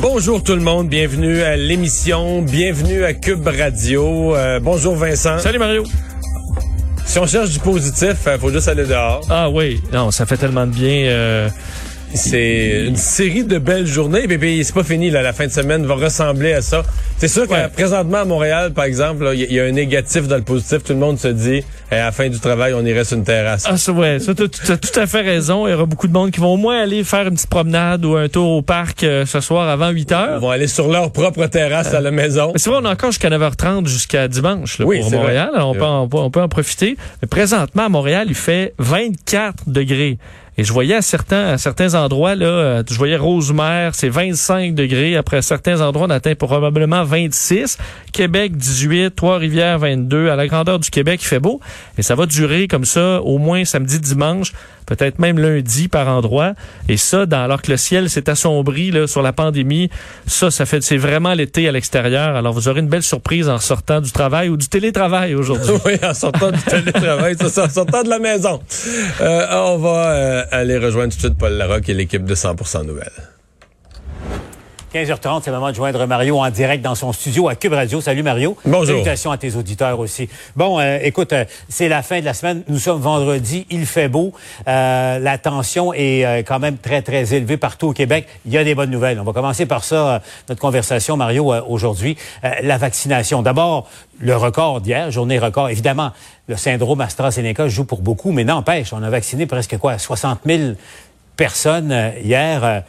Bonjour tout le monde, bienvenue à l'émission, bienvenue à Cube Radio. Euh, bonjour Vincent. Salut Mario. Si on cherche du positif, il faut juste aller dehors. Ah oui, non, ça fait tellement de bien. Euh, c'est une série de belles journées. Puis, c'est pas fini. Là, la fin de semaine va ressembler à ça. C'est sûr que présentement à Montréal, par exemple, il y, a un négatif dans le positif. Tout le monde se dit, à la fin du travail, on irait sur une terrasse. Ah, ça, ouais. Ça, tu as, tout à fait raison. Il y aura beaucoup de monde qui vont au moins aller faire une petite promenade ou un tour au parc euh, ce soir avant 8 heures. Ils vont aller sur leur propre terrasse à la maison. C'est vrai, on a encore jusqu'à 9h30 jusqu'à dimanche là, pour Montréal. on, peut, on peut en profiter. Mais présentement, à Montréal, il fait 24 degrés. Et je voyais à certains, à certains endroits, là, euh, je voyais Rosemère, c'est 25 degrés. Après certains endroits, on atteint probablement 26. Québec, 18. Trois-Rivières, 22. À la grandeur du Québec, il fait beau. Et ça va durer comme ça au moins samedi, dimanche peut-être même lundi par endroit. Et ça, alors que le ciel s'est assombri là, sur la pandémie, ça, ça fait, c'est vraiment l'été à l'extérieur. Alors vous aurez une belle surprise en sortant du travail ou du télétravail aujourd'hui. oui, en sortant du télétravail, ça, en sortant de la maison. Euh, on va euh, aller rejoindre tout de suite Paul Larocque et l'équipe de 100% Nouvelles. 15h30, c'est le moment de joindre Mario en direct dans son studio à Cube Radio. Salut Mario. Bonjour. Salutations à tes auditeurs aussi. Bon, euh, écoute, euh, c'est la fin de la semaine. Nous sommes vendredi. Il fait beau. Euh, la tension est quand même très, très élevée partout au Québec. Il y a des bonnes nouvelles. On va commencer par ça, notre conversation, Mario, aujourd'hui. la vaccination. D'abord, le record d'hier, journée record. Évidemment, le syndrome AstraZeneca joue pour beaucoup, mais n'empêche, on a vacciné presque quoi, 60 000 personnes hier.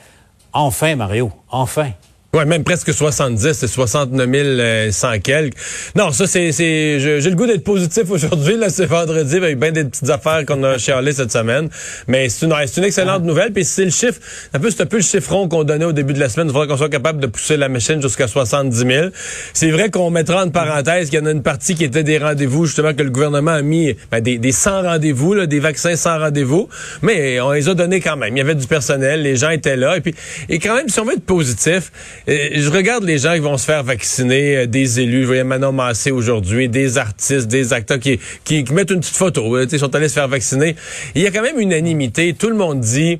Enfin, Mario, enfin. Ouais, même presque 70, c'est 69 100 quelques. Non, ça, c'est, c'est, j'ai le goût d'être positif aujourd'hui. Là, c'est vendredi avec bien des petites affaires qu'on a chialées cette semaine. Mais c'est une, c'est une excellente ah. nouvelle. Puis c'est le chiffre, un peu, c'est un peu le chiffron qu'on donnait au début de la semaine. Il faudrait qu'on soit capable de pousser la machine jusqu'à 70 000. C'est vrai qu'on mettra en parenthèse qu'il y en a une partie qui était des rendez-vous, justement, que le gouvernement a mis, ben, des, des 100 rendez-vous, là, des vaccins sans rendez-vous. Mais on les a donnés quand même. Il y avait du personnel, les gens étaient là. Et puis, et quand même, si on veut être positif, euh, je regarde les gens qui vont se faire vacciner, euh, des élus, je voyais Manon Massé aujourd'hui, des artistes, des acteurs qui, qui, mettent une petite photo, euh, ils sont allés se faire vacciner. Il y a quand même unanimité, tout le monde dit,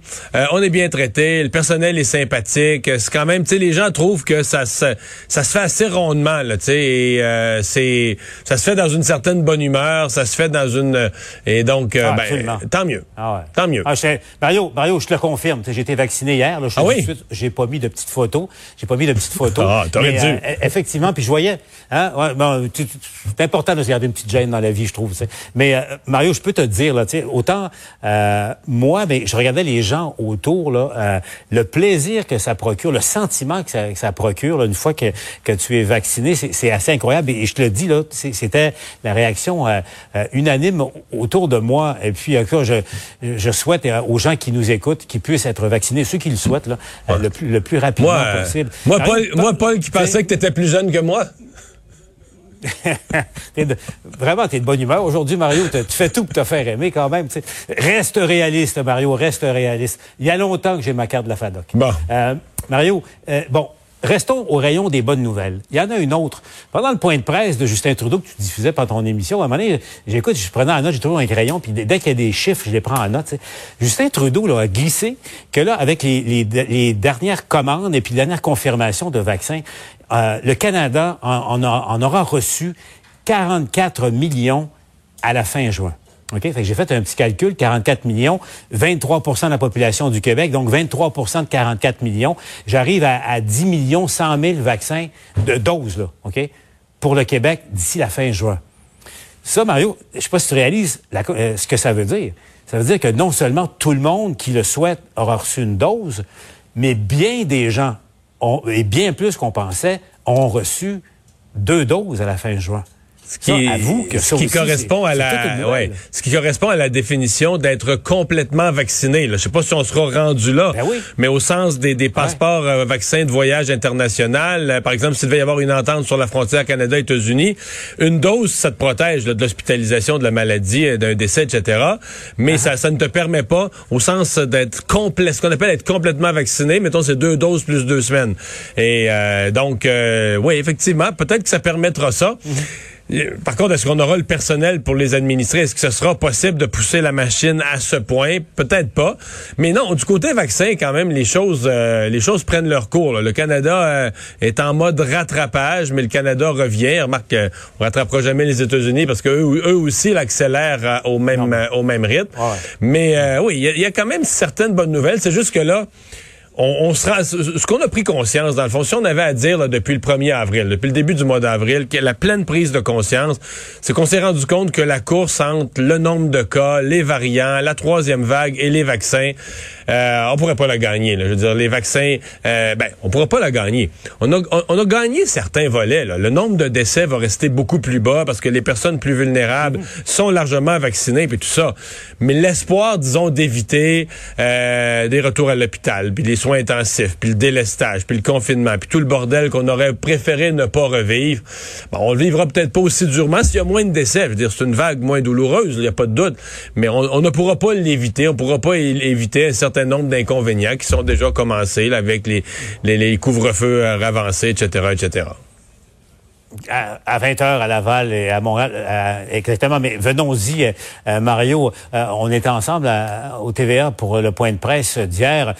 on est bien traité, le personnel est sympathique, c'est quand même, tu sais, les gens trouvent que ça se, ça se fait assez rondement, là, tu sais, et c'est, ça se fait dans une certaine bonne humeur, ça se fait dans une, et donc, ah, ben, tant mieux, ah ouais. tant mieux. Ah, Mario, Mario, je te le confirme, j'ai été vacciné hier, là, je ah oui? j'ai pas mis de petites photos, j'ai pas mis de petites photo. Ah, t'aurais dû. Euh, effectivement, puis je voyais, hein, ouais, bon, c'est important de se garder une petite gêne dans la vie, je trouve. Mais euh, Mario, je peux te dire là, autant euh, moi, mais je regardais les gens autour là, euh, le plaisir que ça procure, le sentiment que ça, que ça procure là, une fois que, que tu es vacciné, c'est assez incroyable. Et, je te le dis là, c'était la réaction unanime autour de moi. Et puis, encore, je, je souhaite aux gens qui nous écoutent qu'ils puissent être vaccinés, ceux qui le souhaitent là, le, plus, le plus rapidement possible. Moi, moi, Paul, qui pensait que tu étais plus jeune que moi. vraiment, tu es de bonne humeur. Aujourd'hui, Mario, tu fais tout pour te faire aimer quand même. Reste réaliste, Mario, reste réaliste. Il y a longtemps que j'ai ma carte de la FADOC. Bon. Euh, Mario, euh, bon, Restons au rayon des bonnes nouvelles. Il y en a une autre. Pendant le point de presse de Justin Trudeau que tu diffusais pendant ton émission, à un moment donné, j'écoute, je prenais en note, j'ai trouvé un crayon, puis dès qu'il y a des chiffres, je les prends en note. Justin Trudeau là, a glissé que là, avec les, dernières commandes et puis les dernières confirmations de vaccins, euh, le Canada en aura reçu 44 millions à la fin juin. J'ai fait un petit calcul, 44 millions, 23% de la population du Québec, donc 23% de 44 millions. J'arrive à, 10 millions 100 000 vaccins de doses, là? Pour le Québec d'ici la fin juin. Ça, Mario, je sais pas si tu réalises euh, ce que ça veut dire. Ça veut dire que non seulement tout le monde qui le souhaite aura reçu une dose, mais bien des gens, et bien plus qu'on pensait, ont reçu deux doses à la fin juin. Ce qui, que ce qui correspond à la, ouais, ce qui correspond à la définition d'être complètement vacciné. Là. Je sais pas si on sera rendu là, ben mais au sens des, des passeports euh, vaccins de voyage international, euh, par exemple, s'il devait y avoir une entente sur la frontière Canada-États-Unis, une dose, ça te protège de l'hospitalisation de la maladie, euh, d'un décès, etc. Mais ça, ça ne te permet pas, au sens d'être complet, ce qu'on appelle être complètement vacciné. Mettons, c'est deux doses plus deux semaines. Et donc, oui, effectivement, peut-être que ça permettra ça. Mm-hmm. Par contre, est-ce qu'on aura le personnel pour les administrer? Est-ce que ce sera possible de pousser la machine à ce point? Peut-être pas. Mais non, du côté vaccin, quand même, les choses, euh, les choses prennent leur cours. Le Canada euh, est en mode rattrapage, mais le Canada revient. Remarque qu'on ne rattrapera jamais les États-Unis parce qu'eux eux aussi l'accélèrent au même, au même rythme. Mais oui, il y, a quand même certaines bonnes nouvelles. C'est juste que là, on, ce qu'on a pris conscience, dans le fond, si on avait à dire depuis le 1er avril, depuis le début du mois d'avril, la pleine prise de conscience, c'est qu'on s'est rendu compte que la course entre le nombre de cas, les variants, la troisième vague et les vaccins, euh, on pourrait pas la gagner. Je veux dire, les vaccins, euh, ben, on pourra pas la gagner. On a, on, a gagné certains volets. Le nombre de décès va rester beaucoup plus bas parce que les personnes plus vulnérables sont largement vaccinées puis tout ça. Mais l'espoir, disons, d'éviter euh, des retours à l'hôpital, puis les soins puis le délestage, puis le confinement, puis tout le bordel qu'on aurait préféré ne pas revivre, bon, on le vivra peut-être pas aussi durement s'il y a moins de décès. Je c'est une vague moins douloureuse, il n'y a pas de doute. Mais on, ne pourra pas l'éviter. On pourra pas éviter un certain nombre d'inconvénients qui sont déjà commencés avec les, les, couvre-feux avancés, etc., etc à, 20 heures à Laval et à Montréal, euh, exactement. Mais venons-y, euh, Mario. Euh, on était ensemble au TVA pour le point de presse d'hier.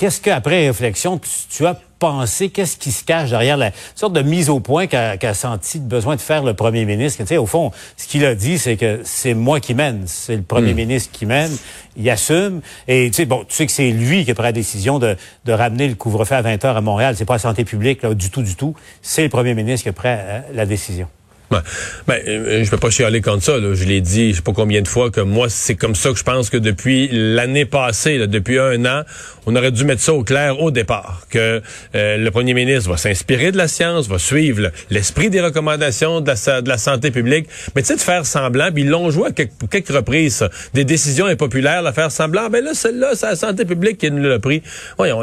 Qu'est-ce qu'après réflexion, tu as penser qu'est-ce qui se cache derrière la sorte de mise au point qu'a senti besoin de faire le premier ministre? Tu sais, au fond, ce qu'il a dit, c'est que c'est moi qui mène, c'est le premier hmm. ministre qui mène, il assume. Et tu sais, bon, tu sais que c'est lui qui a pris la décision de, de ramener le couvre-feu à 20 heures à Montréal. C'est pas la santé publique, là, du tout, du tout. C'est le premier ministre qui a pris euh, la décision. Ben, ben, euh, je peux pas chialer contre ça. Là. Je l'ai dit, je sais pas combien de fois que moi, c'est comme ça que je pense que depuis l'année passée, là, depuis un an, on aurait dû mettre ça au clair au départ, que euh, le premier ministre va s'inspirer de la science, va suivre l'esprit des recommandations de la, de la, santé publique, mais tu sais, de faire semblant, puis ils l'ont joué à quelques, reprises, des décisions impopulaires, de faire semblant, ben là, celle-là, c'est la santé publique qui nous l'a pris. Voyons,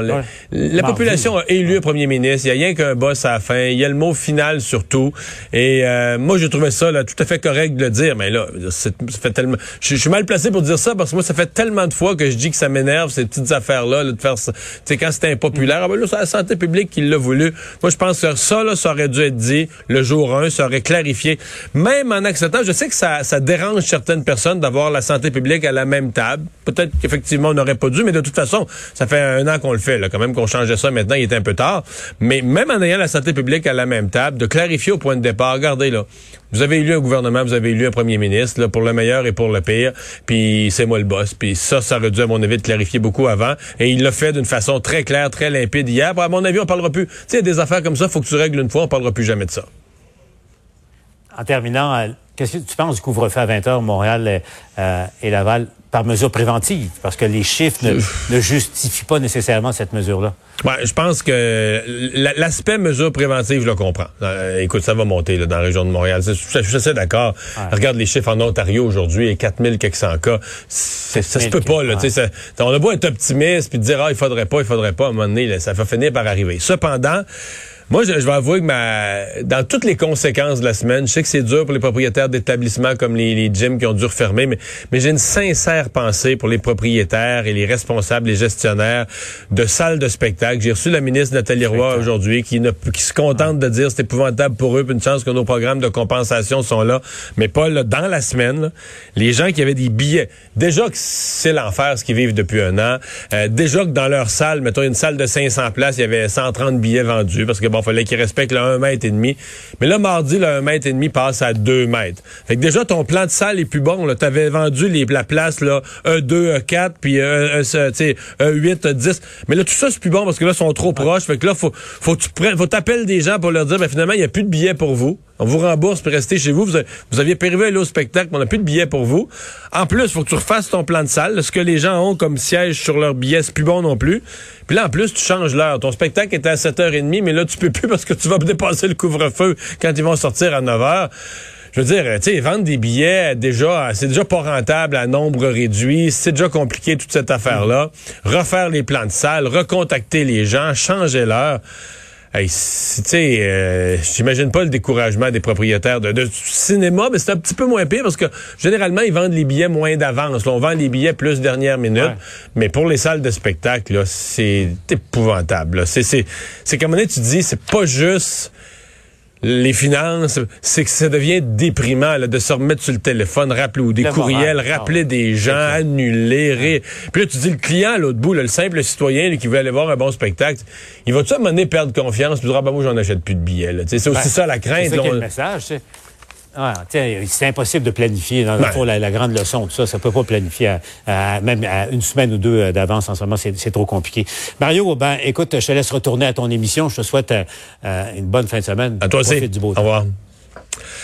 la population a élu un premier ministre, il y a rien qu'un boss à la fin, il y a le mot final surtout, et... Euh, moi, j'ai trouvé ça là, tout à fait correct de le dire, mais là, ça fait tellement. Je, suis mal placé pour dire ça parce que moi, ça fait tellement de fois que je dis que ça m'énerve ces petites affaires-là, de faire ça. Tu sais, quand c'était impopulaire, ah ben là, c'est la santé publique qui l'a voulu. Moi, je pense que ça, là, ça aurait dû être dit le jour 1, ça aurait clarifié. Même en acceptant, je sais que ça, ça dérange certaines personnes d'avoir la santé publique à la même table. Peut-être qu'effectivement, on n'aurait pas dû, mais de toute façon, ça fait un an qu'on le fait, là, quand même qu'on changeait ça maintenant, il est un peu tard. Mais même en ayant la santé publique à la même table, de clarifier au point de départ, regardez là, vous avez élu un gouvernement, vous avez élu un premier ministre, pour le meilleur et pour le pire, puis c'est moi le boss. Puis ça, ça aurait dû, à mon avis, de clarifier beaucoup avant. Et il l'a fait d'une façon très claire, très limpide hier. À mon avis, on parlera plus. Tu sais, des affaires comme ça, faut que tu règles une fois, on parlera plus jamais de ça. En terminant, euh, qu'est-ce que tu penses du couvre-feu à 20 h Montréal euh, et Laval? Par mesure préventive, parce que les chiffres ne, justifient pas nécessairement cette mesure-là. Ouais, je pense que l'aspect mesure préventive, je le comprends. Euh, écoute, ça va monter là, dans la région de Montréal. Je, suis assez d'accord. Regarde les chiffres en Ontario aujourd'hui, et 4000 quelques cas. Ça se peut pas. Là, ça, on a beau être optimiste puis dire, ah, il faudrait pas, il faudrait pas, à un moment donné, ça va finir par arriver. Cependant, moi, je, vais avouer que ma, dans toutes les conséquences de la semaine, je sais que c'est dur pour les propriétaires d'établissements comme les, les, gyms qui ont dû refermer, mais, mais j'ai une sincère pensée pour les propriétaires et les responsables, les gestionnaires de salles de spectacle. J'ai reçu la ministre Nathalie Roy aujourd'hui qui, ne, qui se contente de dire c'est épouvantable pour eux, puis une chance que nos programmes de compensation sont là, mais pas là, dans la semaine. les gens qui avaient des billets, déjà que c'est l'enfer ce qu'ils vivent depuis un an, euh, déjà que dans leur salle, mettons une salle de 500 places, il y avait 130 billets vendus parce que bon, fallait qu'ils respectent le 1 mètre et demi. Mais là, mardi, le 1 mètre et demi passe à 2 mètres. Fait que déjà, ton plan de salle est plus bon. Tu avais vendu les, la place, là, un 2, un 4, puis un, un 8, un 10. Mais là, tout ça, c'est plus bon parce que là, ils sont trop proches. Fait que là, faut, faut, tu faut t'appeler des gens pour leur dire, ben, finalement, il n'y a plus de billets pour vous. On vous rembourse pour rester chez vous. Vous, vous aviez prévu aller au spectacle, mais on n'a plus de billets pour vous. En plus, il faut que tu refasses ton plan de salle. Ce que les gens ont comme siège sur leur billets, c'est plus bon non plus. Puis là, en plus, tu changes l'heure. Ton spectacle était à 7h30, mais là, tu peux plus parce que tu vas dépasser le couvre-feu quand ils vont sortir à 9h je veux dire, tu sais, vendre des billets déjà, c'est déjà pas rentable à nombre réduit, c'est déjà compliqué toute cette affaire-là. Refaire les plans de salle, recontacter les gens, changer l'heure. Hey, tu sais, euh, j'imagine pas le découragement des propriétaires de, cinéma, mais c'est un petit peu moins pire parce que généralement ils vendent les billets moins d'avance. On vend les billets plus dernière minute, mais pour les salles de spectacle, c'est épouvantable. C'est c'est comme on est, tu dis, c'est pas juste les finances, c'est que ça devient déprimant de se remettre sur le téléphone, rappeler ou des courriels, rappeler des gens, annuler. Puis là, tu dis le client à l'autre bout, le simple citoyen qui veut aller voir un bon spectacle, il va tout à un moment perdre confiance, puis dire ah, ben moi j'en achète plus de billets. C'est aussi ben, ça la crainte. C'est le message. Ah, c'est impossible de planifier. Dans ben. la, la, grande leçon, tout ça, ça peut pas planifier même à une semaine ou deux euh, d'avance en ce moment, c'est trop compliqué. Mario, ben, écoute, je te laisse retourner à ton émission. Je te souhaite euh, une bonne fin de semaine. À toi aussi. Au revoir.